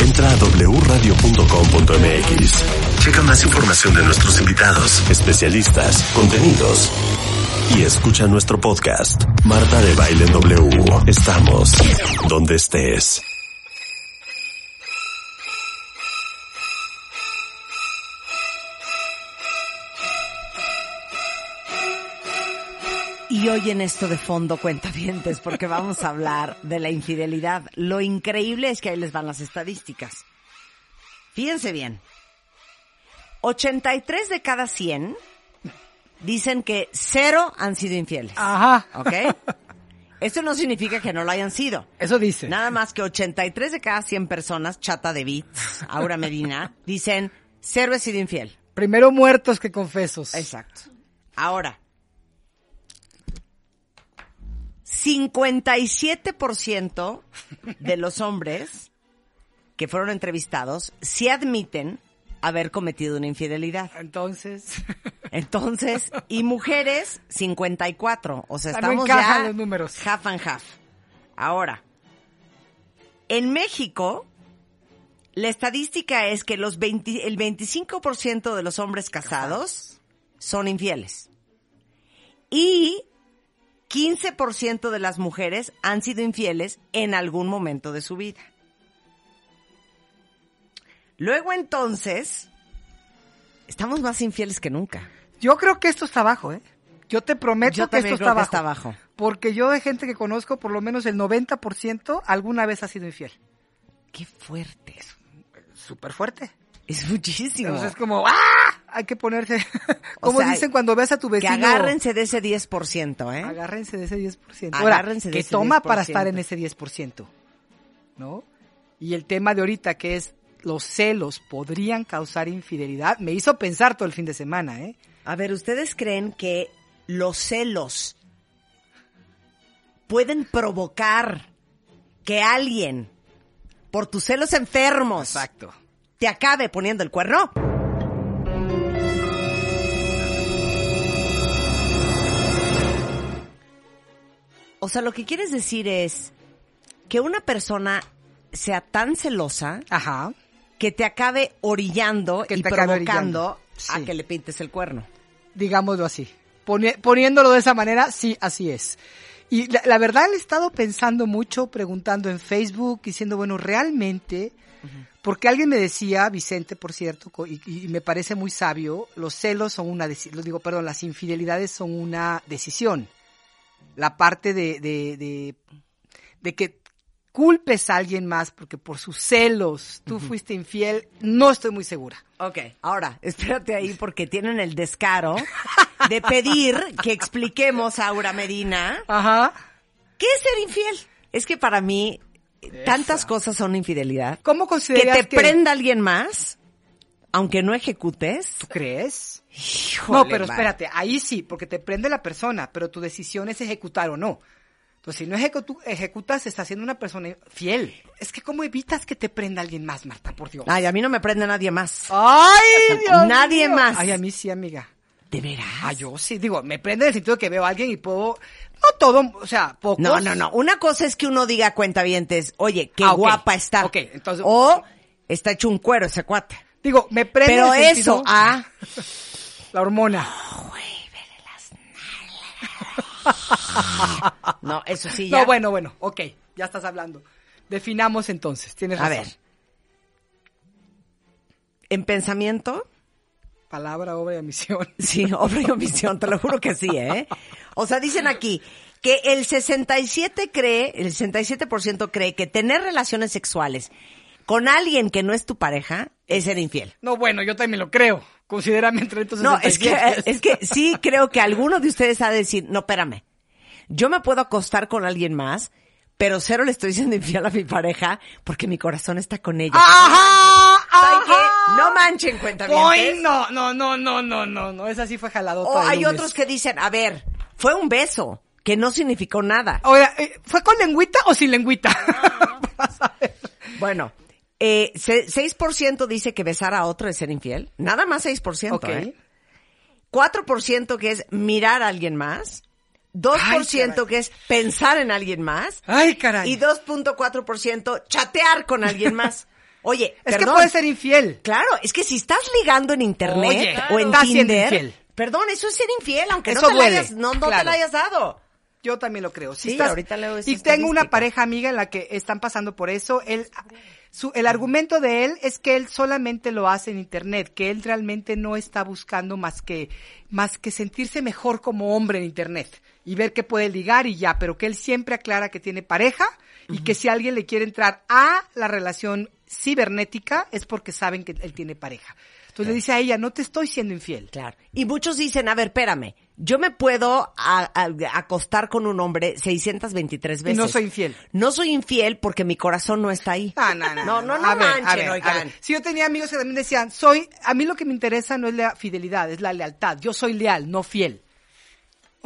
Entra a wradio.com.mx. Checa más información de nuestros invitados, especialistas, contenidos. Y escucha nuestro podcast, Marta de Baile en W. Estamos donde estés. Y hoy en esto de fondo, cuentavientes, porque vamos a hablar de la infidelidad. Lo increíble es que ahí les van las estadísticas. Fíjense bien. 83 de cada 100 dicen que cero han sido infieles. Ajá. ¿Ok? Esto no significa que no lo hayan sido. Eso dice. Nada más que 83 de cada 100 personas, chata de Beats, Aura Medina, dicen cero he sido infiel. Primero muertos que confesos. Exacto. Ahora, 57% de los hombres que fueron entrevistados sí admiten haber cometido una infidelidad. Entonces, Entonces, y mujeres, 54. O sea, Ah, estamos ya los números. half and half. Ahora, en México, la estadística es que los 20 el 25% de los hombres casados son infieles. Y 15% de las mujeres han sido infieles en algún momento de su vida. Luego entonces, estamos más infieles que nunca. yo creo que esto está abajo, ¿eh? Yo te prometo Yo que esto está que abajo. está abajo. Porque yo de gente que conozco, por lo menos el 90% alguna vez ha sido infiel. Qué fuerte. Súper fuerte. Es muchísimo. Entonces es como, ¡ah! Hay que ponerse, como sea, dicen cuando ves a tu que vecino. agárrense de ese 10%, ¿eh? Agárrense de ese 10%. Ahora, Agárrense de que ese toma para 10%. estar en ese 10%. ¿No? Y el tema de ahorita que es los celos podrían causar infidelidad, me hizo pensar todo el fin de semana, ¿eh? A ver, ¿ustedes creen que los celos pueden provocar que alguien, por tus celos enfermos, Exacto. Te acabe poniendo el cuerno? O sea, lo que quieres decir es que una persona sea tan celosa Ajá. que te acabe orillando Que y te provocando orillando. a que le pintes el cuerno. digámoslo así. Poni- poniéndolo de esa manera, sí, así es. Y la, la verdad he estado pensando mucho, preguntando en Facebook, diciendo, bueno, realmente, porque alguien me decía, Vicente, por cierto, y, y me parece muy sabio, los celos son una decisión, digo, perdón, las infidelidades son una decisión. La parte de, de, de, de que culpes a alguien más porque por sus celos tú fuiste infiel, no estoy muy segura. Ok, ahora, espérate ahí porque tienen el descaro de pedir que expliquemos a Aura Medina Ajá. qué es ser infiel. Es que para mí tantas cosas son infidelidad. ¿Cómo Que consideras te prenda alguien más, aunque no ejecutes. ¿Tú crees? Híjole, no, pero man. espérate, ahí sí, porque te prende la persona, pero tu decisión es ejecutar o no. Entonces, si no ejecu- ejecutas, estás siendo una persona fiel. Es que, ¿cómo evitas que te prenda alguien más, Marta? Por Dios. Ay, a mí no me prende nadie más. ¡Ay, Dios Nadie más. Ay, a mí sí, amiga. ¿De veras? Ah, yo sí, digo, me prende en el sentido de que veo a alguien y puedo, no todo, o sea, pocos. No, no, no. Una cosa es que uno diga cuenta vientes, oye, qué Ah, guapa está. Ok, entonces- O está hecho un cuero ese cuate. Digo, me prende Pero el sentido- eso, ah, La hormona. no, eso sí ya. No, bueno, bueno, ok, ya estás hablando. Definamos entonces, tienes A razón. ver. En pensamiento, Palabra, obra y misión. sí, obra y omisión, te lo juro que sí, ¿eh? O sea, dicen aquí que el 67 cree, el 67% cree que tener relaciones sexuales con alguien que no es tu pareja es ser infiel. No, bueno, yo también lo creo. Considérame entre estos No, es que, 67. es que sí creo que alguno de ustedes ha de decir, no, espérame, yo me puedo acostar con alguien más pero cero le estoy diciendo infiel a mi pareja porque mi corazón está con ella. ¡Ajá! Ajá. No manchen cuenta Ay, no, no, no, no, no, no, no, esa sí fue jaladota. O hay otros que dicen, a ver, fue un beso, que no significó nada. Oiga, eh, ¿fue con lengüita o sin lengüita? Bueno, eh, se- 6% dice que besar a otro es ser infiel. Nada más 6%. Ok. ¿eh? 4% que es mirar a alguien más. 2% caray. que es pensar en alguien más. Ay, caray. Y 2.4% chatear con alguien más. Oye, es que puede ser infiel. Claro, es que si estás ligando en internet Oye, o en estás Tinder, infiel. perdón, eso es ser infiel, aunque Eso no te la duele, hayas, no, no te la hayas dado. Yo también lo creo. Si Sí, ahorita leo y tengo una pareja amiga en la que están pasando por eso. Él, su, el argumento de él es que él solamente lo hace en internet, que él realmente no está buscando más que, más que sentirse mejor como hombre en internet y ver que puede ligar y ya, pero que él siempre aclara que tiene pareja y que si alguien le quiere entrar a la relación cibernética es porque saben que él tiene pareja. Entonces le dice a ella, no te estoy siendo infiel. Claro. Y muchos dicen, a ver, espérame, yo me puedo a- a- acostar con un hombre 623 Y veces. no soy infiel. No soy infiel porque mi corazón no está ahí. No, no, no. No, no, no A ver, manchen, ver, oigan. Si yo tenía amigos que también decían, soy, a mí lo que me interesa no es la fidelidad, es la lealtad. Yo soy leal, no fiel.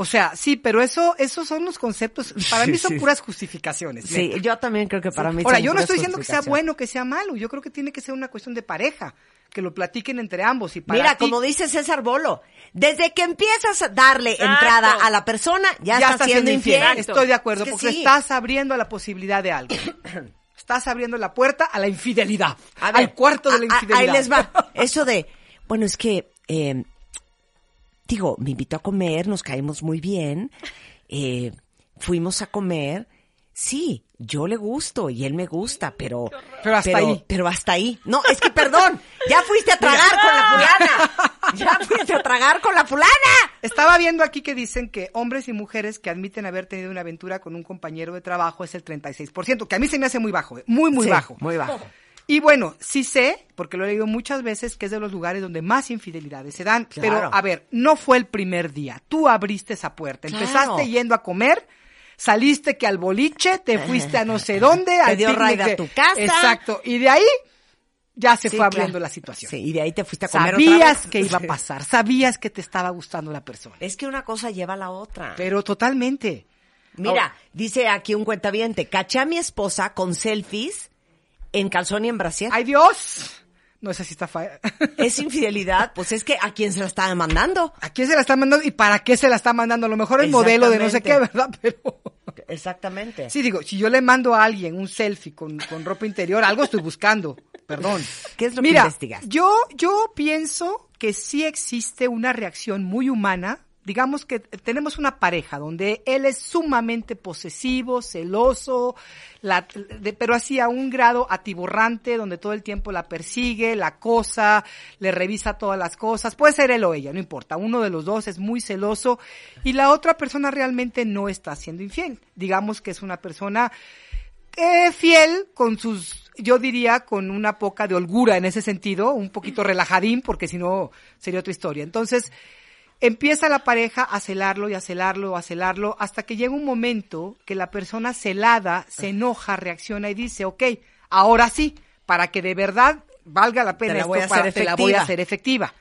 O sea, sí, pero eso, esos son los conceptos, para mí son Sí. puras justificaciones. Sí, neta. yo también creo que para mí Ahora, son yo no estoy diciendo que sea bueno, que sea malo, yo creo que tiene que ser una cuestión de pareja, que lo platiquen entre ambos y para Mira, ti, como dice César Bolo, desde que empiezas a darle Exacto. entrada a la persona, ya, ya estás siendo infiel. Exacto. Estoy de acuerdo, Es que porque sí. estás abriendo a la posibilidad de algo. estás abriendo la puerta a la infidelidad, A ver, al cuarto de la a- a- infidelidad. Ahí les va. Eso de, bueno, es que, eh, digo, me invitó a comer, nos caímos muy bien, eh, fuimos a comer. Sí, yo le gusto y él me gusta, pero... Pero hasta ahí. Pero hasta ahí. No, es que perdón, ya fuiste a tragar con la fulana. Ya fuiste a tragar con la fulana. Estaba viendo aquí que dicen que hombres y mujeres que admiten haber tenido una aventura con un compañero de trabajo es el 36%, que a mí se me hace muy bajo, ¿eh? muy, muy Sí, bajo. Muy bajo. Y bueno, sí sé, porque lo he leído muchas veces, que es de los lugares donde más infidelidades se dan. Claro. Pero, a ver, no fue el primer día. Tú abriste esa puerta. Claro. Empezaste yendo a comer, saliste que al boliche, te fuiste a no sé dónde, al dio picnic raid a tu casa. Exacto. Y de ahí ya se Sí, fue abriendo claro. la situación. Sí, y de ahí te fuiste a comer otra Sabías vez. que iba a pasar, sabías que te estaba gustando la persona. Es que una cosa lleva a la otra. Pero totalmente. Mira, dice aquí un cuentaviente, caché a mi esposa con selfies en calzón y en brasier. ¡Ay, Dios! No sé si está fa- ¿Es infidelidad? Pues es que a quién se la está demandando. ¿A quién se la está mandando y para qué se la está mandando? A lo mejor el modelo de no sé qué, ¿verdad? Pero... Exactamente. Sí, digo, si yo le mando a alguien un selfie con, con ropa interior, algo estoy buscando. Perdón. ¿Qué es lo que Mira, investigas? Yo, yo pienso que sí existe una reacción muy humana. Digamos que tenemos una pareja donde él es sumamente posesivo, celoso, la, de- pero así a un grado atiborrante, donde todo el tiempo la persigue, la acosa, le revisa todas las cosas. Puede ser él o ella, no importa. Uno de los dos es muy celoso y la otra persona realmente no está siendo infiel. Digamos que es una persona eh, fiel con sus, yo diría, con una poca de holgura en ese sentido, un poquito relajadín, porque si no sería otra historia. Entonces, empieza la pareja a celarlo y a celarlo, a celarlo, hasta que llega un momento que la persona celada se enoja, reacciona y dice, ok, ahora sí, para que de verdad valga la pena Te la esto, voy a para- hacer te la voy a efectiva. hacer efectiva.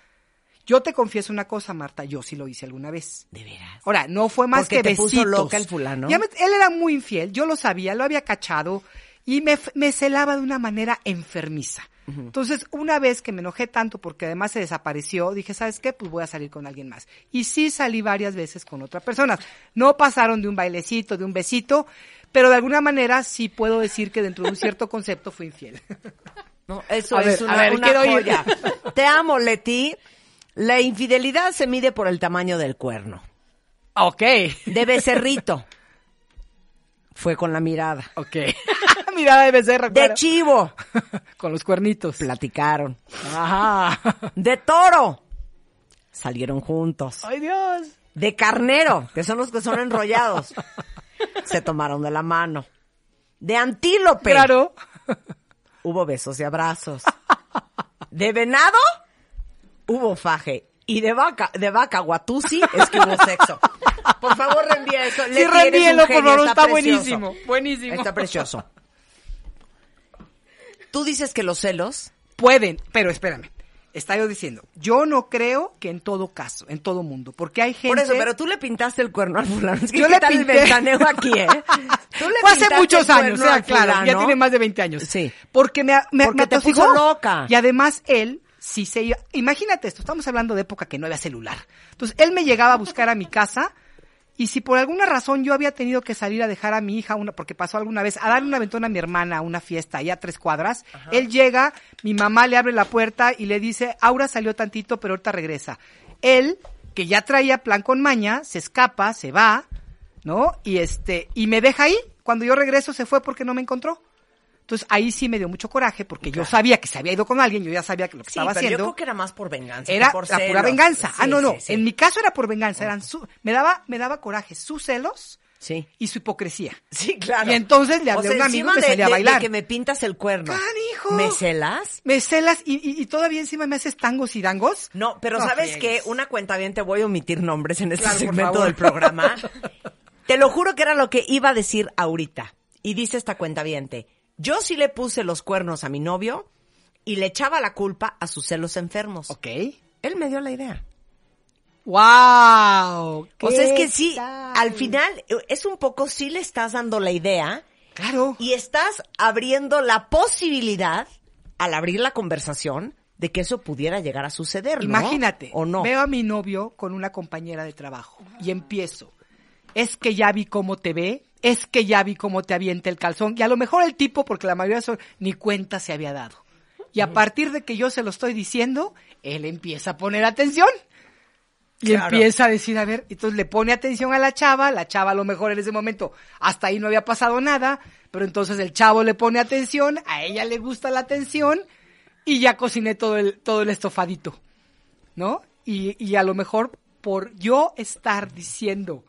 Yo te confieso una cosa, Marta, yo sí lo hice alguna vez. De veras. Ahora, no fue más Porque que te puso besitos. loca el fulano. Ya me- él era muy infiel, yo lo sabía, lo había cachado y me celaba de una manera enfermiza. Entonces, una vez que me enojé tanto porque además se desapareció, dije, ¿sabes qué? Pues voy a salir con alguien más. Y sí salí varias veces con otras personas. No pasaron de un bailecito, de un besito, pero de alguna manera sí puedo decir que dentro de un cierto concepto fui infiel. No, eso A es ver, una, a ver, una quiero ir. joya. Te amo, Leti. La infidelidad se mide por el tamaño del cuerno. ok. De becerrito. Fue con la mirada. Ok. Mirada de becerra, De claro. chivo. Con los cuernitos. Platicaron. Ajá. De toro. Salieron juntos. Ay, Dios. De carnero, que son los que son enrollados. Se tomaron de la mano. De antílope. Claro. Hubo besos y abrazos. De venado, hubo faje. Y de vaca, de vaca guatusi es que hubo sexo. Por favor, reenvía eso. Sí, un por favor, está precioso. buenísimo, buenísimo. Está precioso. Tú dices que los celos Pueden, pero espérame. Está yo diciendo, yo no creo que en todo caso, en todo mundo, porque hay gente... Por eso, pero tú le pintaste el cuerno al fulano. Es que Yo ¿qué le tal el pinté. ventaneo aquí, ¿eh? Tú le Fue hace muchos años, o sea, ya tiene más de 20 años. Sí. Porque me, me, Porque me te puso loca. Y además él, si se iba, imagínate esto, estamos hablando de época que no había celular. Entonces, él me llegaba a buscar a mi casa y si por alguna razón yo había tenido que salir a dejar a mi hija una, porque pasó alguna vez, a darle una aventón a mi hermana a una fiesta allá a tres cuadras, él llega, mi mamá le abre la puerta y le dice, Aura salió tantito, pero ahorita regresa. Él, que ya traía plan con maña, se escapa, se va, ¿no? Y este, y me deja ahí. Cuando yo regreso se fue porque no me encontró. Entonces ahí sí me dio mucho coraje porque yo sabía que se había ido con alguien, yo ya sabía que lo que Sí, estaba pero yo haciendo creo que era más por venganza. era que por la pura venganza. Sí, ah, no, no. sí. En mi caso era por venganza. Eran su, me daba, me daba coraje sus celos Sí. y su hipocresía. Sí, claro. Y entonces le O hablé sea, a un amigo encima que de- salía a bailar. De que me pintas el cuerno. ¡Canijo! ¿Me celas? Me celas y, y, y todavía encima me haces tangos y dangos. No, pero No ¿sabes qué? friegues. Una cuenta bien, te voy a omitir nombres en este Claro, segmento del programa. te lo juro que era lo que iba a decir ahorita. Y dice esta cuenta Yo sí le puse los cuernos a mi novio y le echaba la culpa a sus celos enfermos. Ok. Él me dio la idea. ¡Wow! O sea, es que ¿Qué sí, tal? al final eh, es un poco, sí le estás dando la idea Claro. y estás abriendo la posibilidad, al abrir la conversación, de que eso pudiera llegar a suceder, ¿no? Imagínate, ¿O no? veo a mi novio con una compañera de trabajo y empiezo. Es que ya vi cómo te ve, es que ya vi cómo te avienta el calzón. Y a lo mejor el tipo, porque la mayoría son, ni cuenta se había dado. Y a partir de que yo se lo estoy diciendo, él empieza a poner atención. Y Claro. empieza a decir, a ver, entonces le pone atención a la chava, la chava a lo mejor en ese momento hasta ahí no había pasado nada, pero entonces el chavo le pone atención, a ella le gusta la atención y ya cociné todo el, todo el estofadito, ¿no? Y, y a lo mejor por yo estar diciendo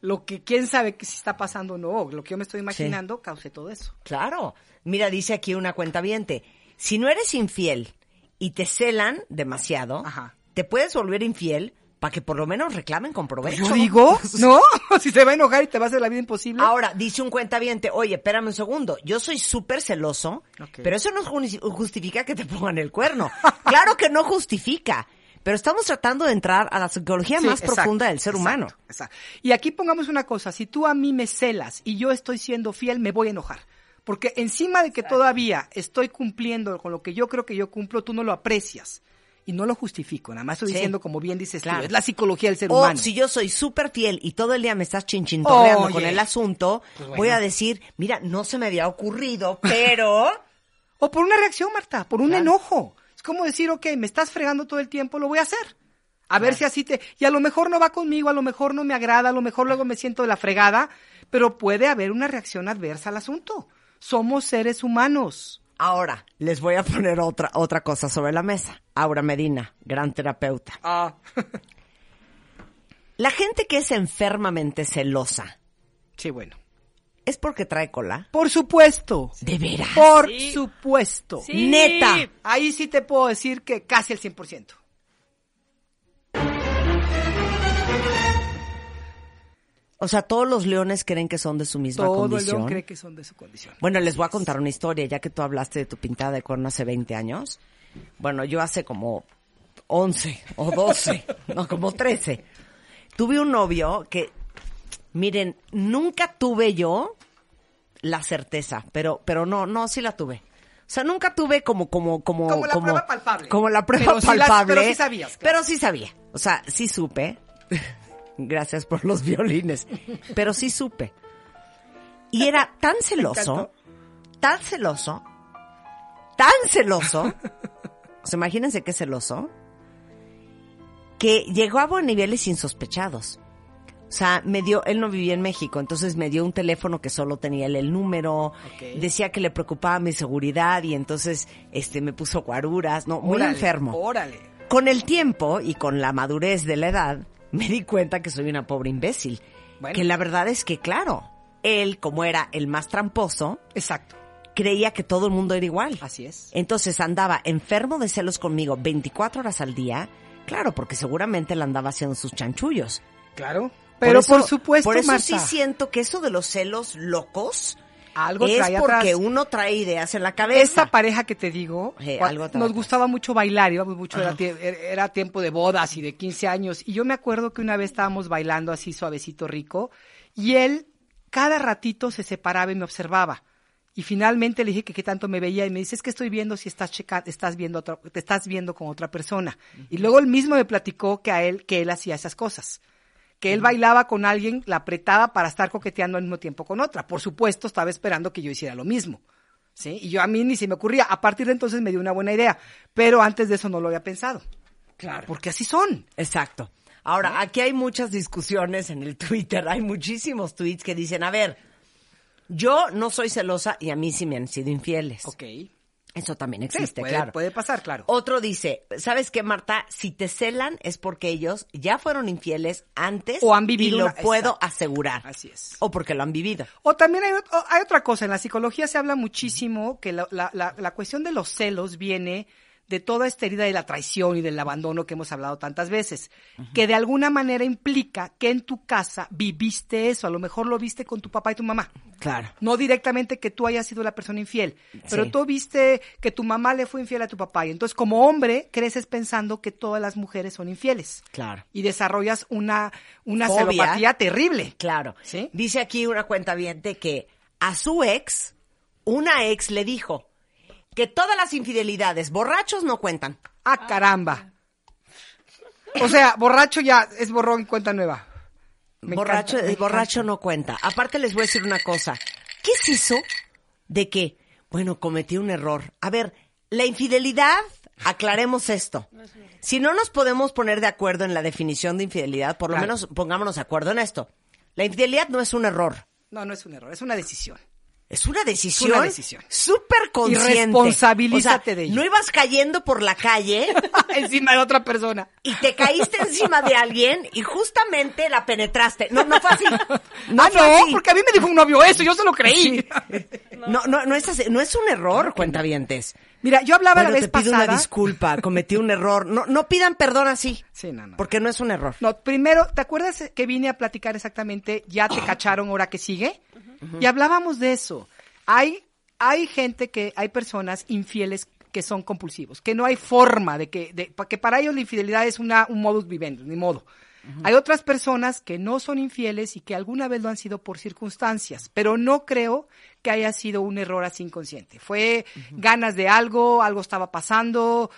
lo que quién sabe que si está pasando o no, lo que yo me estoy imaginando, causé todo eso. Claro. Mira, dice aquí una cuenta Si no eres infiel y te celan demasiado, Ajá. te puedes volver infiel para que por lo menos reclamen con provecho. Yo digo, ¿no? si se va a enojar y te va a hacer la vida imposible. Ahora, dice un cuenta oye, espérame un segundo, yo soy súper celoso, pero eso no ju- justifica que te pongan el cuerno. claro que no justifica, pero estamos tratando de entrar a la psicología Sí, más exacto, profunda del ser exacto, humano. exacto. Y aquí pongamos una cosa, si tú a mí me celas y yo estoy siendo fiel, me voy a enojar. Porque encima de que todavía estoy cumpliendo con lo que yo creo que yo cumplo, tú no lo aprecias. Y no lo justifico, nada más estoy Sí. diciendo como bien dices Claro. tú, es la psicología del ser O humano. si yo soy súper fiel y todo el día me estás chinchintorreando Oye. con el asunto, Pues bueno. voy a decir, mira, no se me había ocurrido, pero... O por una reacción, Marta, por un Claro. enojo. Es como decir, ok, me estás fregando todo el tiempo, lo voy a hacer. A ver si así te... Y a lo mejor no va conmigo, a lo mejor no me agrada, a lo mejor luego me siento de la fregada, pero puede haber una reacción adversa al asunto. Somos seres humanos. Ahora, les voy a poner otra, otra cosa sobre la mesa. Aura Medina, gran terapeuta. Ah. La gente que es enfermamente celosa, sí, bueno. ¿Es porque trae cola? Por supuesto. ¿De veras? Por Sí. supuesto. Sí. Neta. Ahí sí te puedo decir que casi el 100%. O sea, todos los leones creen que son de su misma Todo el condición. león cree que son de su condición. Bueno, les voy a contar una historia, ya que tú hablaste de tu pintada de cuerno hace 20 años. Bueno, yo hace como 11 o 12, no, como 13. Tuve un novio que, miren, nunca tuve yo la certeza, pero, pero no, no, sí la tuve. O sea, nunca tuve como, como, como, Como la prueba palpable. Como la prueba Pero sí la- palpable. pero sí sabías, claro. Pero sí sabía. O sea, sí supe. Gracias por los violines. Pero sí supe. Y era tan celoso, tan celoso, tan celoso. O sea, imagínense qué celoso. Que llegó a niveles insospechados. O sea, me dio, él no vivía en México, entonces me dio un teléfono que solo tenía él el número, decía que le preocupaba mi seguridad y entonces este me puso guaruras, no, muy enfermo. Órale. Con el tiempo y con la madurez de la edad, me di cuenta que soy una pobre imbécil. Bueno. Que la verdad es que, claro, él, como era el más tramposo, Exacto. creía que todo el mundo era igual. Así es. Entonces andaba enfermo de celos conmigo 24 horas al día, claro, porque seguramente le andaba haciendo sus chanchullos. Claro. Pero por supuesto, Por eso Marta. sí siento que eso de los celos locos Algo es trae porque atrás. uno trae ideas en la cabeza. Esa pareja que te digo, algo nos atrás. gustaba mucho bailar, íbamos mucho, era, er- era tiempo de bodas y de 15 años. Y yo me acuerdo que una vez estábamos bailando así suavecito rico y él cada ratito se separaba y me observaba. Y finalmente le dije que qué tanto me veía y me dice, es que estoy viendo si estás checa estás viendo otra- te estás viendo con otra persona. Y luego él mismo me platicó que a él, que él hacía esas cosas. Que él bailaba con alguien, la apretaba para estar coqueteando al mismo tiempo con otra. Por supuesto, estaba esperando que yo hiciera lo mismo. ¿Sí? Y yo a mí ni se me ocurría. A partir de entonces me dio una buena idea. Pero antes de eso no lo había pensado. Claro. Porque así son. Exacto. Ahora, aquí hay muchas discusiones en el Twitter, hay muchísimos tweets que dicen, a ver, yo no soy celosa y a mí sí me han sido infieles. Ok. Eso también Sí, existe, puede, claro. puede pasar, claro. Otro dice, ¿sabes qué, Marta? Si te celan es porque ellos ya fueron infieles antes O han vivido y lo una- puedo Exacto. asegurar. Así es. O porque lo han vivido. O también hay, hay otra cosa, en la psicología se habla muchísimo que la, la- la- la cuestión de los celos viene de toda esta herida de la traición y del abandono que hemos hablado tantas veces, que de alguna manera implica que en tu casa viviste eso, a lo mejor lo viste con tu papá y tu mamá. Claro. No directamente que tú hayas sido la persona infiel, pero Sí. tú viste que tu mamá le fue infiel a tu papá y entonces como hombre creces pensando que todas las mujeres son infieles. Claro. Y desarrollas una, una Fobia. celopatía terrible. Claro. ¿Sí? Dice aquí una cuenta que a su ex, una ex le dijo que todas las infidelidades borrachos no cuentan. Ah, caramba. O sea, borracho ya es borrón y cuenta nueva. Me borracho, encanta, me el borracho no cuenta. Aparte les voy a decir una cosa. ¿Qué es eso de que, bueno, cometí un error? A ver, la infidelidad, aclaremos esto. Si no nos podemos poner de acuerdo en la definición de infidelidad, por lo Claro. menos pongámonos de acuerdo en esto. La infidelidad no es un error. No, no es un error, es una decisión. Es una decisión. una decisión. Súper consciente. Y responsabilízate O sea, de ello. No ibas cayendo por la calle Encima de otra persona. y te caíste encima de alguien y justamente la penetraste. No, no fue así. No ah, fue no, así. porque a mí me dijo un novio eso, yo se lo creí. No, no, no es, así- no es un error, cuentavientes. Mira, yo hablaba Bueno, la vez te pido pasada. una disculpa, cometí un error. No, no pidan perdón así. Sí, no, no. Porque no es un error. No, primero, ¿te acuerdas que vine a platicar exactamente, ya te cacharon, ahora que sigue? Y hablábamos de eso. Hay, hay gente que, hay personas infieles que son compulsivos, que no hay forma de que, de, que para ellos la infidelidad es una, un modus vivendi, ni modo. Hay otras personas que no son infieles y que alguna vez lo han sido por circunstancias, pero no creo que haya sido un error así inconsciente. Fue ganas de algo, algo estaba pasando,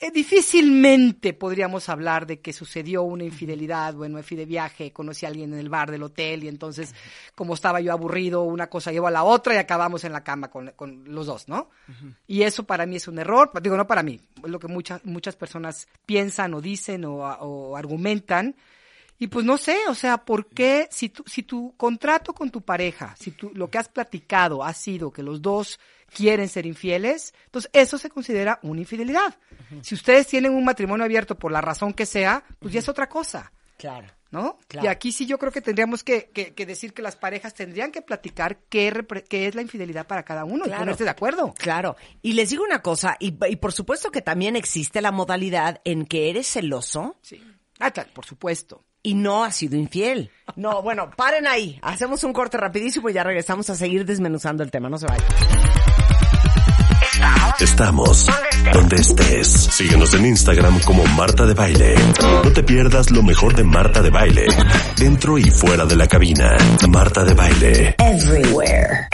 eh, difícilmente podríamos hablar de que sucedió una infidelidad, bueno, me fui de viaje, conocí a alguien en el bar del hotel y entonces, como estaba yo aburrido, una cosa llevó a la otra y acabamos en la cama con, con los dos, ¿no? Y eso para mí es un error, digo, no para mí, es lo que muchas, muchas personas piensan o dicen o, o argumentan. Y pues no sé, o sea, ¿por qué si tu, si tu contrato con tu pareja, si tú, lo que has platicado ha sido que los dos quieren ser infieles, entonces eso se considera una infidelidad. Si ustedes tienen un matrimonio abierto por la razón que sea, pues ya es otra cosa, Claro. ¿no? Claro. Y aquí sí yo creo que tendríamos que, que- que decir que las parejas tendrían que platicar qué, es la infidelidad para cada uno y ponerse de acuerdo. Claro. Y les digo una cosa, y, y por supuesto que también existe la modalidad en que eres celoso Sí. Ah, claro, por supuesto. y no has sido infiel. No, bueno, paren ahí. Hacemos un corte rapidísimo y ya regresamos a seguir desmenuzando el tema. No se vayan. Estamos donde estés. Síguenos en Instagram como Marta de Baile. No te pierdas lo mejor de Marta de Baile. Dentro y fuera de la cabina. Marta de Baile. Everywhere.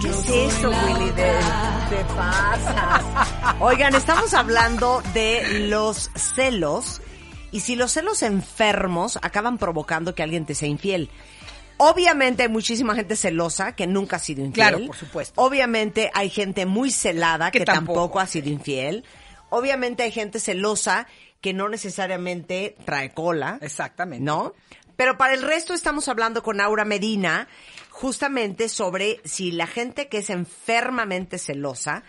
¿Qué es eso, Willy? Te pasa. Oigan, estamos hablando de los celos y si los celos enfermos acaban provocando que alguien te sea infiel. Obviamente hay muchísima gente celosa que nunca ha sido infiel. Claro, por supuesto. Obviamente hay gente muy celada que, Que tampoco. tampoco. ha sido infiel. Obviamente hay gente celosa que no necesariamente trae cola. Exactamente. ¿No? Pero para el resto estamos hablando con Aura Medina justamente sobre si la gente que es enfermamente celosa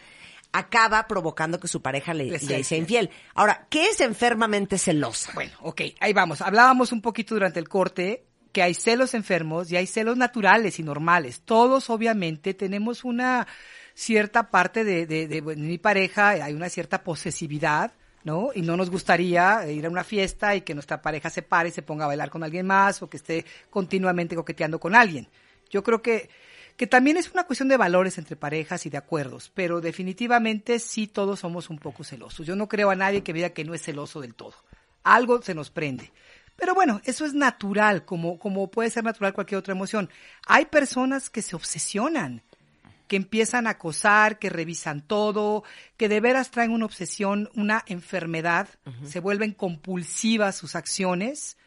acaba provocando que su pareja le, Le le sea infiel. Ahora, ¿qué es enfermamente celosa? Bueno, ok, ahí vamos. Hablábamos un poquito durante el corte que hay celos enfermos y hay celos naturales y normales. Todos, obviamente, tenemos una cierta parte de, de, de, mi pareja hay una cierta posesividad, ¿no? Y no nos gustaría ir a una fiesta y que nuestra pareja se pare y se ponga a bailar con alguien más o que esté continuamente coqueteando con alguien. Yo creo que, que también es una cuestión de valores entre parejas y de acuerdos, pero definitivamente sí todos somos un poco celosos. Yo no creo a nadie que diga que no es celoso del todo. Algo se nos prende. Pero bueno, eso es natural, como, como puede ser natural cualquier otra emoción. Hay personas que se obsesionan que empiezan a acosar, que revisan todo, que de veras traen una obsesión, una enfermedad, se vuelven compulsivas sus acciones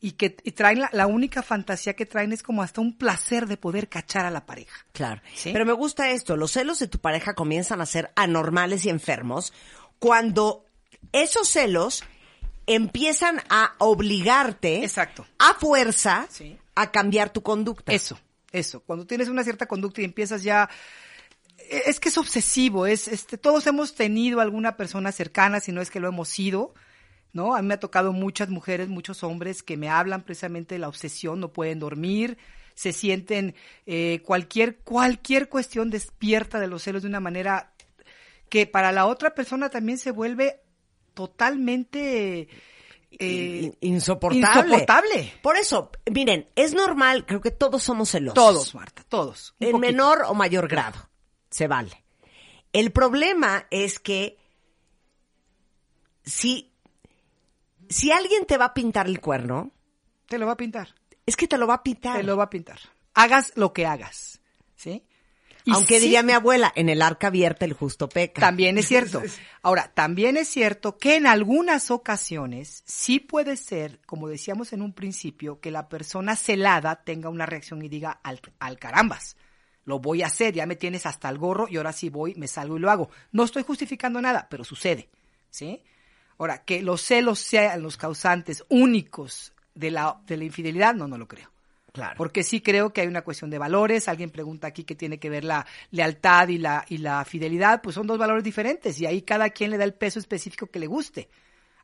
y que traen la, única fantasía que traen es como hasta un placer de poder cachar a la pareja. Claro. Pero me gusta esto, los celos de tu pareja comienzan a ser anormales y enfermos cuando esos celos empiezan a obligarte Exacto. a fuerza a cambiar tu conducta. Eso. Eso, cuando tienes una cierta conducta y empiezas ya e, es que es obsesivo, es este todos hemos tenido alguna persona cercana, si no es que lo hemos sido, ¿no? A mí me ha tocado muchas mujeres, muchos hombres que me hablan precisamente de la obsesión, no pueden dormir, se sienten eh, cualquier cualquier cuestión despierta de los celos de una manera que para la otra persona también se vuelve totalmente eh, insoportable. Por eso, miren, es normal, creo que todos somos celosos. Todos, Marta, todos. En menor o mayor grado, se vale. El problema es que si, si alguien te va a pintar el cuerno... Te lo va a pintar. Es que te lo va a pintar. Te lo va a pintar. Hagas lo que hagas, ¿sí? Aunque diría mi abuela, en el arca abierta el justo peca. También es cierto. Ahora, también es cierto que en algunas ocasiones sí puede ser, como decíamos en un principio, que la persona celada tenga una reacción y diga al, al carambas. Lo voy a hacer, ya me tienes hasta el gorro y ahora sí voy, me salgo y lo hago. No estoy justificando nada, pero sucede, ¿sí? Ahora, que los celos sean los causantes únicos de la, de la infidelidad, no, no lo creo. Claro. Porque sí creo que hay una cuestión de valores. Alguien pregunta aquí qué tiene que ver la lealtad y la, y la fidelidad. Pues son dos valores diferentes y ahí cada quien le da el peso específico que le guste.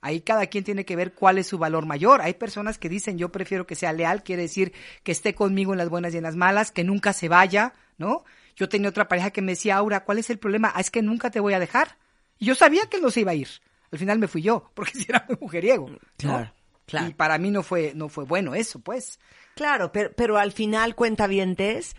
Ahí cada quien tiene que ver cuál es su valor mayor. Hay personas que dicen yo prefiero que sea leal, quiere decir que esté conmigo en las buenas y en las malas, que nunca se vaya, ¿no? Yo tenía otra pareja que me decía, Aura, ¿cuál es el problema? Ah, es que nunca te voy a dejar. Y yo sabía que él no se iba a ir. Al final me fui yo, porque si era muy mujeriego. Claro, claro. Y para mí no fue, no fue bueno eso, pues. Claro, pero, pero al final, cuentavientes,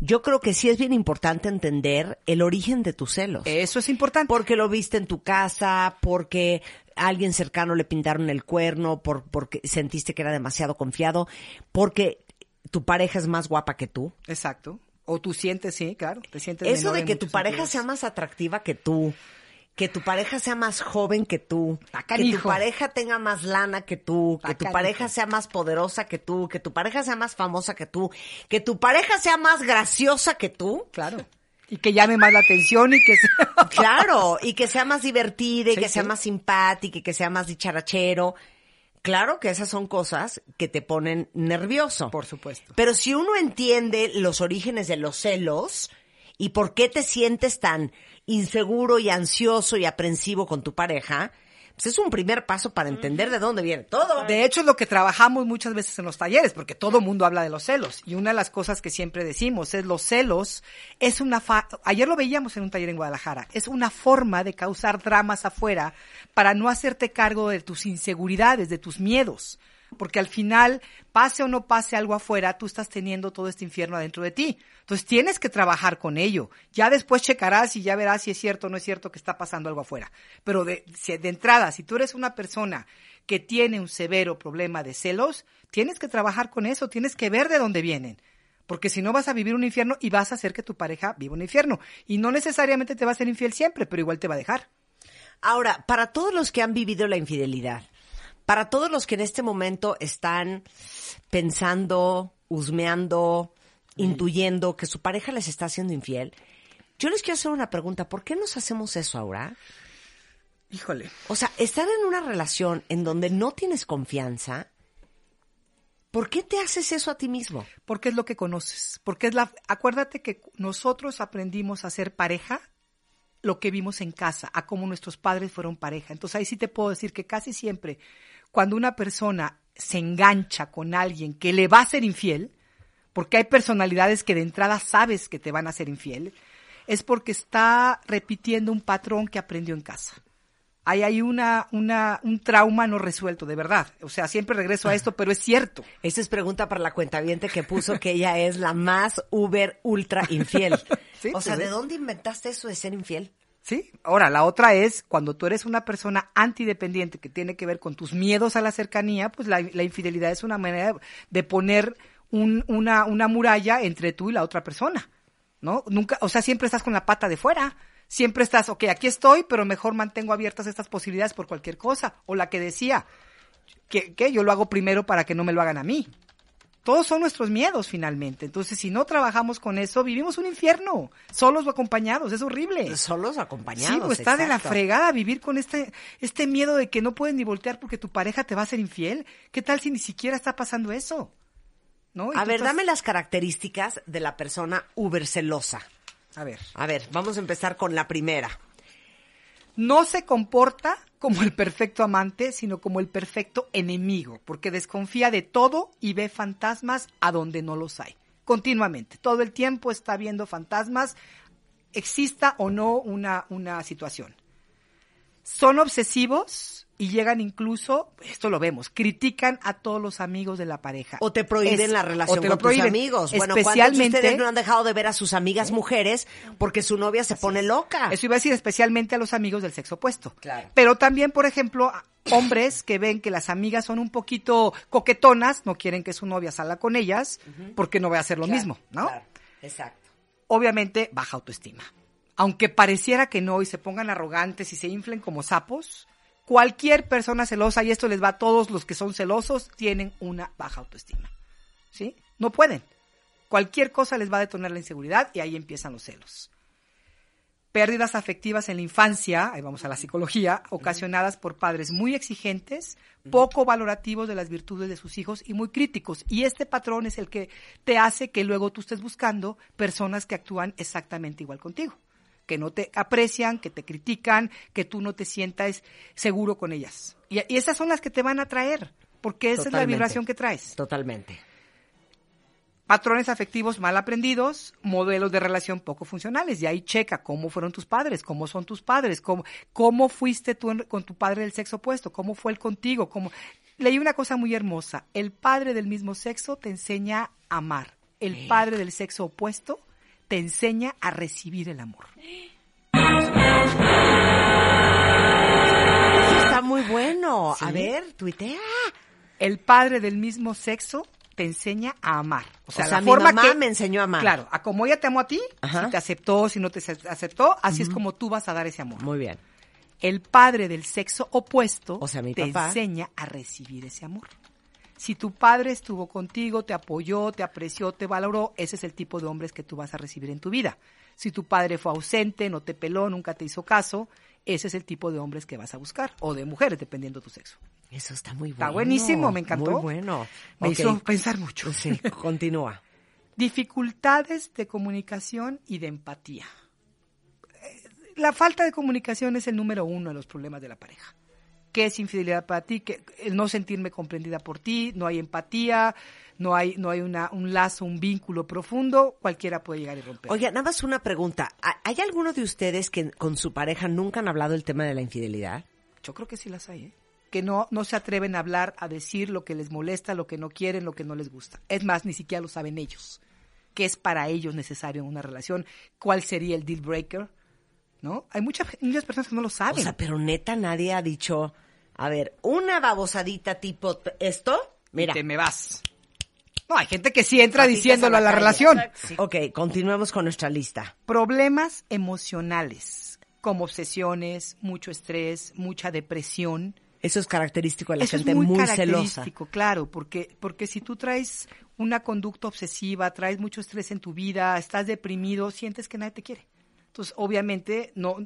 yo creo que sí es bien importante entender el origen de tus celos. Eso es importante. Porque lo viste en tu casa, porque a alguien cercano le pintaron el cuerno, por, porque sentiste que era demasiado confiado, porque tu pareja es más guapa que tú. Exacto. O tú sientes, sí, claro, te sientes Eso de que tu pareja sea más atractiva que tú, que tu pareja sea más joven que tú, que tu pareja tenga más lana que tú, que tu pareja sea más poderosa que tú, que tu pareja sea más famosa que tú, que tu pareja sea más graciosa que tú. Claro. Y que llame más la atención y que sea... Claro, y que sea más divertida y que sea más simpática y que sea más dicharachero. Claro que esas son cosas que te ponen nervioso. Por supuesto. Pero si uno entiende los orígenes de los celos y por qué te sientes tan inseguro y ansioso y aprensivo con tu pareja, pues es un primer paso para entender de dónde viene todo. De hecho, es lo que trabajamos muchas veces en los talleres, porque todo mundo habla de los celos. Y una de las cosas que siempre decimos es los celos es una fa ayer lo veíamos en un taller en Guadalajara, es una forma de causar dramas afuera para no hacerte cargo de tus inseguridades, de tus miedos porque al final, pase o no pase algo afuera, tú estás teniendo todo este infierno adentro de ti. Entonces tienes que trabajar con ello. Ya después checarás y ya verás si es cierto o no es cierto que está pasando algo afuera. Pero de, entrada, si tú eres una persona que tiene un severo problema de celos, tienes que trabajar con eso, tienes que ver de dónde vienen. Porque si no vas a vivir un infierno y vas a hacer que tu pareja viva un infierno. Y no necesariamente te va a ser infiel siempre, pero igual te va a dejar. Ahora, para todos los que han vivido la infidelidad, para todos los que en este momento están pensando, husmeando, intuyendo que su pareja les está haciendo infiel, yo les quiero hacer una pregunta. ¿Por qué nos hacemos eso ahora? Híjole. O sea, estar en una relación en donde no tienes confianza, ¿por qué te haces eso a ti mismo? Porque es lo que conoces. Porque es la. Acuérdate que nosotros aprendimos a ser pareja lo que vimos en casa, a cómo nuestros padres fueron pareja. Entonces ahí sí te puedo decir que casi siempre cuando una persona se engancha con alguien que le va a ser infiel, porque hay personalidades que de entrada sabes que te van a ser infiel, es porque está repitiendo un patrón que aprendió en casa. Ahí hay una, una, un trauma no resuelto, de verdad. O sea, siempre regreso a esto, pero es cierto. Esta es pregunta para la cuentaviente que puso que ella es la más uber ultra infiel. Sí, o sea, ¿de dónde inventaste eso de ser infiel? ¿Sí? Ahora, la otra es cuando tú eres una persona antidependiente que tiene que ver con tus miedos a la cercanía, pues la, infidelidad es una manera de poner un- una, una muralla entre tú y la otra persona, ¿no? Nunca, o sea, siempre estás con la pata de fuera. Siempre estás, ok, aquí estoy, pero mejor mantengo abiertas estas posibilidades por cualquier cosa. O la que decía, que, que yo lo hago primero para que no me lo hagan a mí. Todos son nuestros miedos finalmente. Entonces, si no trabajamos con eso, vivimos un infierno, solos o acompañados. Es horrible. Solos o acompañados. Sí, pues está de la fregada vivir con este, este miedo de que no puedes ni voltear porque tu pareja te va a ser infiel. ¿Qué tal si ni siquiera está pasando eso? ¿No? A ver, estás- dame las características de la persona uber celosa. A ver. A ver, vamos a empezar con la primera. No se comporta como el perfecto amante, sino como el perfecto enemigo, porque desconfía de todo y ve fantasmas a donde no los hay. Continuamente. Todo el tiempo está viendo fantasmas, exista o no una, una situación. Son obsesivos y llegan incluso, esto lo vemos, critican a todos los amigos de la pareja. O te prohíben Es- la relación o te con lo tus amigos. Bueno, ¿cuántos de especialmente ustedes no han dejado de ver a sus amigas mujeres porque su novia se pone loca? Eso iba a decir especialmente a los amigos del sexo opuesto. Claro. Pero también, por ejemplo, hombres que ven que las amigas son un poquito coquetonas, no quieren que su novia salga con ellas, porque no va a hacer lo Claro, mismo, ¿no? claro, exacto. Obviamente, baja autoestima. Aunque pareciera que no y se pongan arrogantes y se inflen como sapos, cualquier persona celosa, y esto les va a todos los que son celosos, tienen una baja autoestima. ¿Sí? No pueden. Cualquier cosa les va a detonar la inseguridad y ahí empiezan los celos. Pérdidas afectivas en la infancia, ahí vamos a la psicología, ocasionadas por padres muy exigentes, poco valorativos de las virtudes de sus hijos y muy críticos. Y este patrón es el que te hace que luego tú estés buscando personas que actúan exactamente igual contigo, que no te aprecian, que te critican, que tú no te sientas seguro con ellas. Y, y esas son las que te van a atraer, porque esa es la vibración que traes. Totalmente. Patrones afectivos mal aprendidos, modelos de relación poco funcionales. Y ahí checa cómo fueron tus padres, cómo son tus padres, cómo, cómo fuiste tú en- con tu padre del sexo opuesto, cómo fue él contigo. Cómo... Leí una cosa muy hermosa. El padre del mismo sexo te enseña a amar. El padre del sexo opuesto te enseña a recibir el amor. Eso está muy bueno. A ver, tuitea. El padre del mismo sexo te enseña a amar. O sea, O sea, la mi forma mamá que me enseñó a amar. Claro, a como ella te amó a ti, Ajá. si te aceptó, si no te ace- aceptó, así es como tú vas a dar ese amor. Muy bien. El padre del sexo opuesto O sea, mi te papá. enseña a recibir ese amor. Si tu padre estuvo contigo, te apoyó, te apreció, te valoró, ese es el tipo de hombres que tú vas a recibir en tu vida. Si tu padre fue ausente, no te peló, nunca te hizo caso, ese es el tipo de hombres que vas a buscar, o de mujeres, dependiendo de tu sexo. Eso está muy bueno. Está buenísimo, me encantó. Muy bueno. Me hizo pensar mucho. Sí, continúa. Dificultades de comunicación y de empatía. Eh, La falta de comunicación es el número uno de los problemas de la pareja. ¿Qué es infidelidad para ti? Que el no sentirme comprendida por ti, no hay empatía, no hay, no hay una, un lazo, un vínculo profundo, cualquiera puede llegar y romper. Oye, nada más una pregunta. ¿Ha- ¿Hay alguno de ustedes que con su pareja nunca han hablado del tema de la infidelidad? Yo creo que sí las hay, ¿eh? Que no, no se atreven a hablar, a decir lo que les molesta, lo que no quieren, lo que no les gusta. Es más, ni siquiera lo saben ellos. ¿Qué es para ellos necesario en una relación? ¿Cuál sería el deal breaker? ¿No? Hay muchas, muchas personas que no lo O saben. sea, pero neta nadie ha dicho, a ver, una babosadita tipo esto, mira. Y te me vas. No, hay gente que sí entra patitas diciéndolo a la, relación. Ok, continuemos con nuestra lista. Problemas emocionales, como obsesiones, mucho estrés, mucha depresión. Eso es característico de la Eso gente es muy, muy, celosa. característico, claro, porque, porque si tú traes una conducta obsesiva, traes mucho estrés en tu vida, estás deprimido, sientes que nadie te quiere. Entonces, obviamente, no.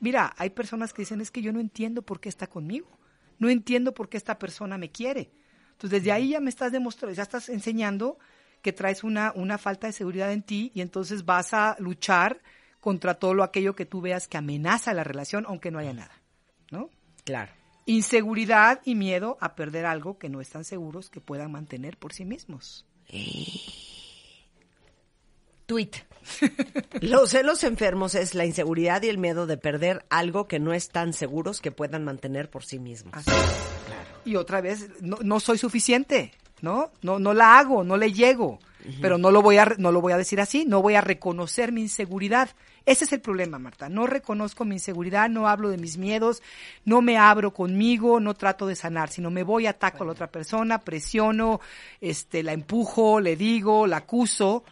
Mira, hay personas que dicen, es que yo no entiendo por qué está conmigo. No entiendo por qué esta persona me quiere. Entonces, desde ahí ya me estás demostrando, ya estás enseñando que traes una, una falta de seguridad en ti y entonces vas a luchar contra todo lo aquello que tú veas que amenaza la relación, aunque no haya nada. ¿No? Claro. Inseguridad y miedo a perder algo que no están seguros que puedan mantener por sí mismos. Tweet. Los celos enfermos es la inseguridad y el miedo de perder algo que no están seguros que puedan mantener por sí mismos. Así es. Y otra vez, no, no soy suficiente, ¿no? No, no la hago, no le llego. Pero no lo voy a, no lo voy a decir así, no voy a reconocer mi inseguridad. Ese es el problema, Marta. No reconozco mi inseguridad, no hablo de mis miedos, no me abro conmigo, no trato de sanar, sino me voy, ataco a la otra persona, presiono, este, la empujo, le digo, la acuso.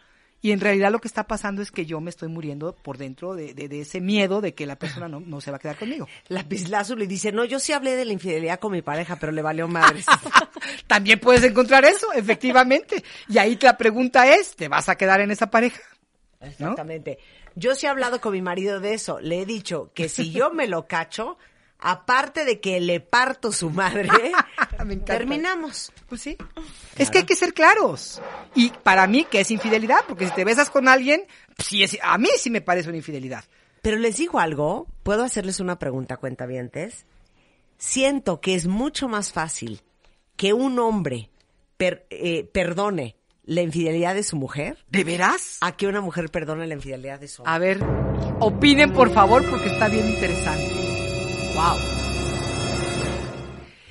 Y en realidad lo que está pasando es que yo me estoy muriendo por dentro de, de- de ese miedo de que la persona no, no se va a quedar conmigo. La le dice, no, yo sí hablé de la infidelidad con mi pareja, pero le valió madres. También puedes encontrar eso, efectivamente. Y ahí la pregunta es, ¿te vas a quedar en esa pareja? ¿No? Exactamente. Yo sí he hablado con mi marido de eso. Le he dicho que si yo me lo cacho, aparte de que le parto su madre, Me encanta. terminamos. Pues sí. Es que hay que ser claros. Y para mí, ¿qué es infidelidad? Porque si te besas con alguien, sí es, a mí sí me parece una infidelidad. Pero les digo algo, puedo hacerles una pregunta, cuentavientes. Siento que es mucho más fácil que un hombre per- eh, perdone la infidelidad de su mujer ¿De veras? a que una mujer perdone la infidelidad de su hombre. A ver, opinen por favor porque está bien interesante. Wow.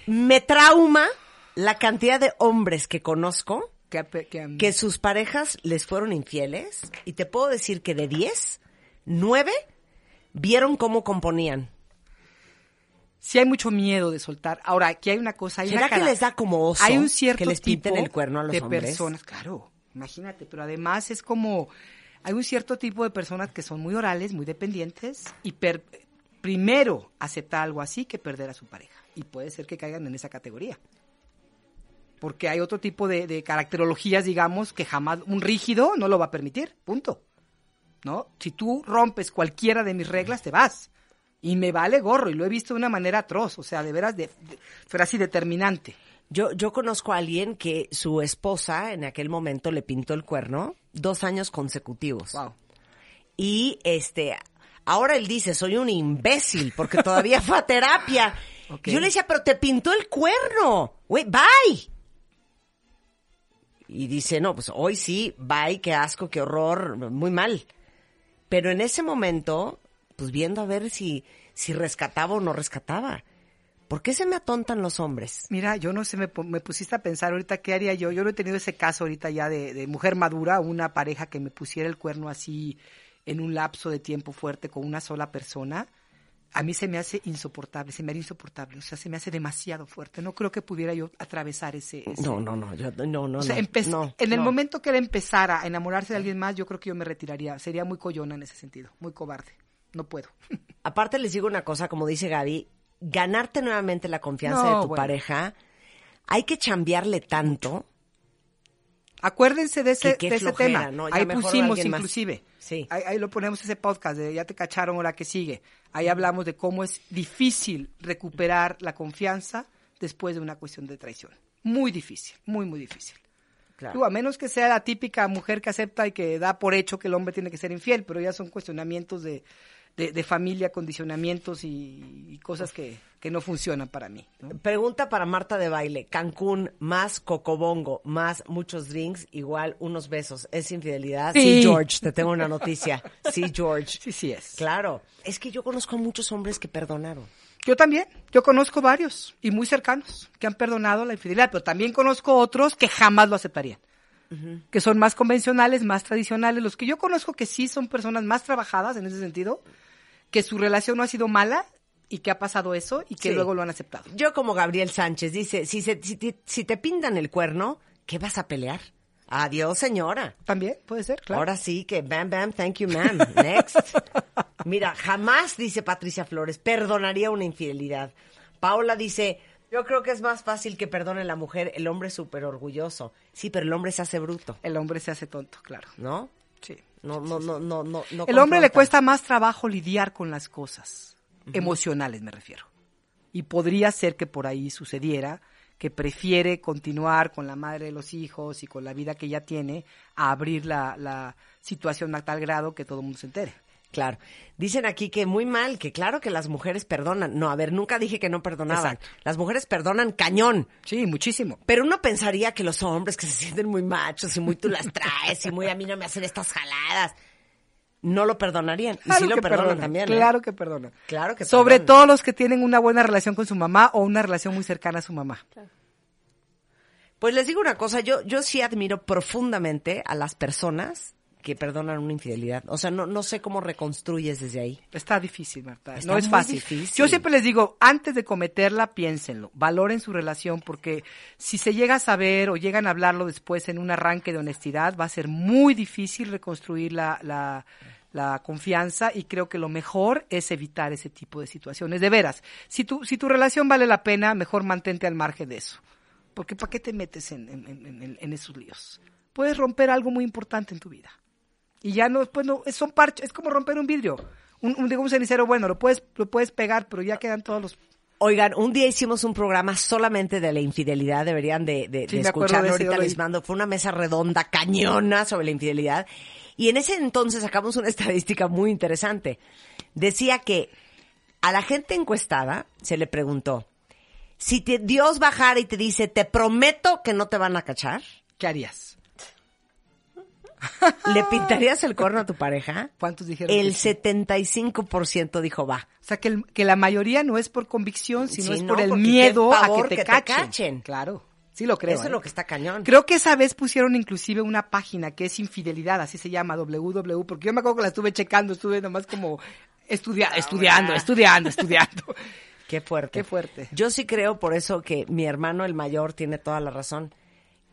Me trauma la cantidad de hombres que conozco Que, que- que sus parejas les fueron infieles y te puedo decir que de 10, 9 vieron cómo componían. sí hay mucho miedo de soltar. Ahora, aquí hay una cosa. Hay ¿Será una que les da como oso Hay un cierto que les pinten el cuerno a los de hombres? personas, claro, imagínate, pero además es como hay un cierto tipo de personas que son muy orales, muy dependientes y per- primero aceptar algo así que perder a su pareja y puede ser que caigan en esa categoría. Porque hay otro tipo de, de caracterologías, digamos, que jamás un rígido no lo va a permitir, punto. ¿No? Si tú rompes cualquiera de mis reglas, te vas. Y me vale gorro, y lo he visto de una manera atroz, o sea, de veras, de, de- determinante. Yo, yo conozco a alguien que su esposa en aquel momento le pintó el cuerno dos años consecutivos. Wow. Y este, ahora él dice, soy un imbécil porque todavía fue a terapia. Yo le decía, pero te pintó el cuerno. Güey, bye. Y dice, no, pues hoy sí, bye, qué asco, qué horror, muy mal. Pero en ese momento, pues viendo a ver si, si rescataba o no rescataba. ¿Por qué se me atontan los hombres? Mira, yo no sé, me, me pusiste a pensar ahorita qué haría yo. Yo no he tenido ese caso ahorita ya de, de mujer madura, una pareja que me pusiera el cuerno así en un lapso de tiempo fuerte con una sola persona. A mí se me hace insoportable, se me haría insoportable, o sea, se me hace demasiado fuerte. No creo que pudiera yo atravesar ese... ese- No, no, no, yo, no, no, O sea, no, en el no. momento que él empezara a enamorarse de alguien más, yo creo que yo me retiraría. Sería muy coyona en ese sentido, muy cobarde. No puedo. Aparte les digo una cosa, como dice Gaby, ganarte nuevamente la confianza No, de tu bueno. pareja, hay que chambearle tanto. Acuérdense de ese, qué de ese flojera, tema. Ahí pusimos inclusive. Sí. Ahí, ahí lo ponemos ese podcast de Ya te cacharon ahora que sigue. Ahí hablamos de cómo es difícil recuperar la confianza después de una cuestión de traición. Muy difícil, muy, muy difícil. Digo, a menos que sea la típica mujer que acepta y que da por hecho que el hombre tiene que ser infiel, pero ya son cuestionamientos de, de, de familia, condicionamientos y, y cosas que, que no funcionan para mí. ¿no? Pregunta para Marta de baile. Cancún más cocobongo más muchos drinks igual unos besos. ¿Es infidelidad? Sí. Sí, George, te tengo una noticia. Sí, George. Sí, sí es. Claro. Es que yo conozco a muchos hombres que perdonaron. Yo también, yo conozco varios y muy cercanos que han perdonado la infidelidad, pero también conozco otros que jamás lo aceptarían. Que son más convencionales, más tradicionales. Los que yo conozco que sí son personas más trabajadas en ese sentido, que su relación no ha sido mala y que ha pasado eso y que Sí. luego lo han aceptado. Yo como Gabriel Sánchez dice, si, se- si, te- si te pintan el cuerno, ¿qué vas a pelear? Adiós, señora. También puede ser, claro. Ahora sí que bam, bam, thank you, ma'am. Next. Mira, jamás, dice Patricia Flores, perdonaría una infidelidad. Paola dice, yo creo que es más fácil que perdone la mujer, el hombre es súper orgulloso. Sí, pero el hombre se hace bruto, El hombre se hace tonto, claro. ¿no? Sí. No, no, no, no, no. no El hombre le cuesta más trabajo lidiar con las cosas, emocionales me refiero. Y podría ser que por ahí sucediera que prefiere continuar con la madre de los hijos y con la vida que ya tiene a abrir la, la situación a tal grado que todo el mundo se entere. Claro. Dicen aquí que muy mal, que claro que las mujeres perdonan. No, a ver, nunca dije que no perdonaban. Exacto. Las mujeres perdonan cañón. Sí, muchísimo. Pero uno pensaría que los hombres que se sienten muy machos y muy tú las traes y muy a mí no me hacen estas jaladas. no lo perdonarían. y Claro sí lo que perdonan perdonan, también. ¿eh? Claro que perdonan. Claro que Sobre perdonan. todo los que tienen una buena relación con su mamá o una relación muy cercana a su mamá. Pues les digo una cosa, yo, yo sí admiro profundamente a las personas que perdonan una infidelidad. O sea, no, no sé cómo reconstruyes desde ahí. Está difícil, Marta. Está no es fácil. difícil. Yo siempre les digo, antes de cometerla, piénsenlo, valoren su relación, porque si se llega a saber o llegan a hablarlo después en un arranque de honestidad, va a ser muy difícil reconstruir la, la, la confianza y creo que lo mejor es evitar ese tipo de situaciones. De veras, si tu, si tu relación vale la pena, mejor mantente al margen de eso. Porque ¿para qué te metes en, en- en- en esos líos? Puedes romper algo muy importante en tu vida. Y ya no, pues no, es- son parches, es como romper un vidrio. Un, un, digo, un cenicero, bueno, lo puedes, lo puedes pegar, pero ya quedan todos los... Oigan, un día hicimos un programa solamente de la infidelidad, deberían de, de, Sí, de escucharlo. Ahorita les mando, fue una mesa redonda, cañona sobre la infidelidad. Y en ese entonces sacamos una estadística muy interesante. Decía que a la gente encuestada se le preguntó, si te- Dios bajara y te dice, te prometo que no te van a cachar, ¿Qué harías? ¿le pintarías el corno a tu pareja? ¿Cuántos dijeron? El sí? 75% dijo va. O sea, que, el- que la mayoría no es por convicción, sino Sí, es no, por el miedo a que te, que te cachen. Claro, sí lo creo. Eso es ¿eh? lo que está cañón. Creo que esa vez pusieron inclusive una página que es infidelidad, así se llama, www, porque yo me acuerdo que la estuve checando, estuve nomás como estudia- estudiando, estudiando, estudiando. Qué fuerte. Qué fuerte. Yo sí creo por eso que mi hermano el mayor tiene toda la razón.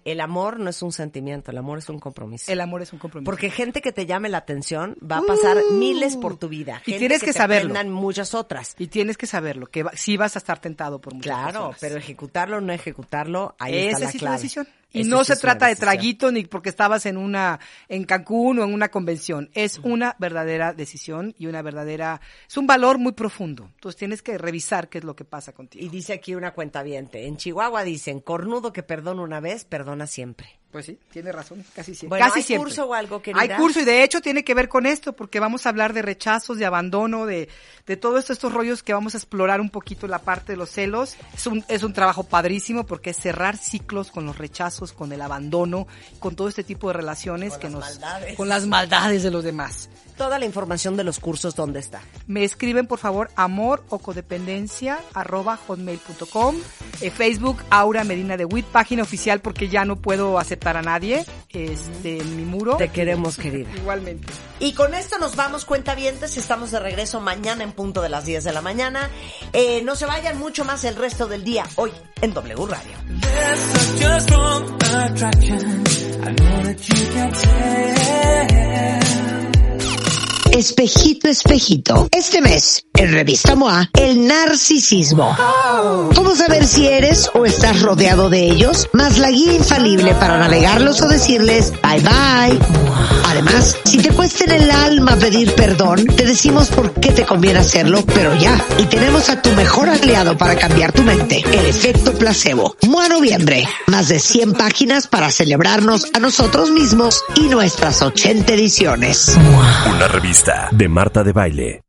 El amor no es un sentimiento, el amor es un compromiso. El amor es un compromiso. Porque gente que te llame la atención va a pasar Uh, miles por tu vida. y tienes que te saberlo. aprendan muchas otras. Y tienes que saberlo, que va- sí vas a estar tentado por muchas Claro, personas. pero ejecutarlo o no ejecutarlo, ahí está la es clave. una decisión. Y no se trata de traguito ni porque estabas en una en Cancún o en una convención. Es una verdadera decisión y una verdadera es un valor muy profundo. Entonces tienes que revisar qué es lo que pasa Y contigo. dice aquí una cuenta En Chihuahua dicen, cornudo que perdona una vez, perdona siempre. Pues sí, tiene razón, casi siempre. Bueno, casi ¿hay siempre. curso o algo, querida? Hay curso y de hecho tiene que ver con esto porque vamos a hablar de rechazos, de abandono, de, de todos esto, estos rollos que vamos a explorar un poquito la parte de los celos. Es un, es un trabajo padrísimo porque es cerrar ciclos con los rechazos, con el abandono, con todo este tipo de relaciones Con que las nos... maldades. Con las maldades de los demás. Toda la información de los cursos, ¿dónde está? Me escriben por favor amor o codependencia arroba hotmail.com eh, Facebook Aura Medina de Witt, página oficial porque ya no puedo aceptar a nadie este mi muro. Te queremos, querida. Igualmente. Y con esto nos vamos, cuentavientes. Estamos de regreso mañana en punto de las 10 de la mañana. Eh, no se vayan mucho más el resto del día hoy en W Radio. Espejito, espejito. Este mes, en Revista MOA, el narcisismo. ¿Cómo saber si eres o estás rodeado de ellos? Más la guía infalible para navegarlos o decirles bye bye. Además, si te cuesta en el alma pedir perdón, te decimos por qué te conviene hacerlo, pero ya. Y tenemos a tu mejor aliado para cambiar tu mente, el efecto placebo. MOA Noviembre. Más de 100 páginas para celebrarnos a nosotros mismos y nuestras 80 ediciones. Una revista de Marta de Baile.